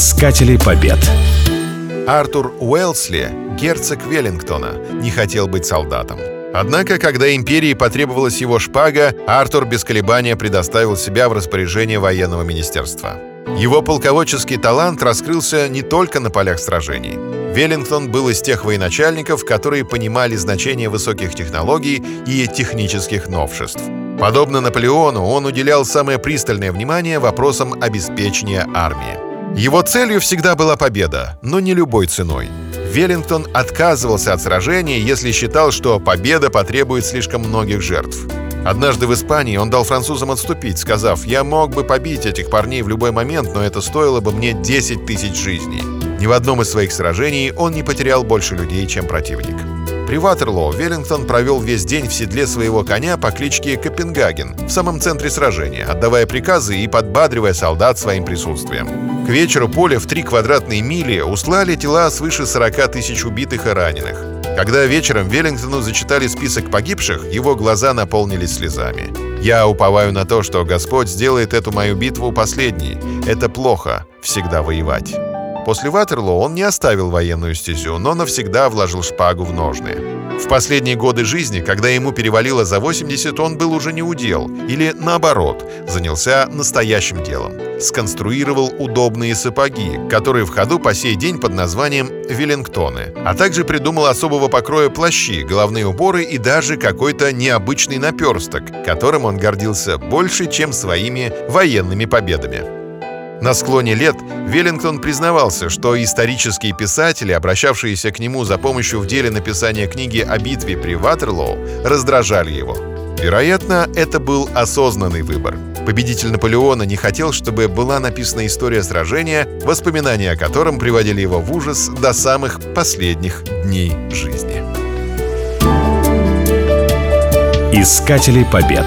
Искатели побед. Артур Уэлсли, герцог Веллингтона, не хотел быть солдатом. Однако, когда империи потребовалась его шпага, Артур без колебания предоставил себя в распоряжение военного министерства. Его полководческий талант раскрылся не только на полях сражений. Веллингтон был из тех военачальников, которые понимали значение высоких технологий и технических новшеств. Подобно Наполеону, он уделял самое пристальное внимание вопросам обеспечения армии. Его целью всегда была победа, но не любой ценой. Веллингтон отказывался от сражения, если считал, что победа потребует слишком многих жертв. Однажды в Испании он дал французам отступить, сказав, «Я мог бы побить этих парней в любой момент, но это стоило бы мне 10 тысяч жизней». Ни в одном из своих сражений он не потерял больше людей, чем противник. При Ватерлоо Веллингтон провел весь день в седле своего коня по кличке Копенгаген в самом центре сражения, отдавая приказы и подбадривая солдат своим присутствием. К вечеру поле в три квадратные мили услали тела свыше 40 тысяч убитых и раненых. Когда вечером Веллингтону зачитали список погибших, его глаза наполнились слезами. «Я уповаю на то, что Господь сделает эту мою битву последней. Это плохо — всегда воевать». После Ватерлоо он не оставил военную стезю, но навсегда вложил шпагу в ножны. В последние годы жизни, когда ему перевалило за 80, он был уже не удел, или наоборот, занялся настоящим делом. Сконструировал удобные сапоги, которые в ходу по сей день под названием «Веллингтоны», а также придумал особого покроя плащи, головные уборы и даже какой-то необычный наперсток, которым он гордился больше, чем своими военными победами. На склоне лет Веллингтон признавался, что исторические писатели, обращавшиеся к нему за помощью в деле написания книги о битве при Ватерлоу, раздражали его. Вероятно, это был осознанный выбор. Победитель Наполеона не хотел, чтобы была написана история сражения, воспоминания о котором приводили его в ужас до самых последних дней жизни. Искатели побед.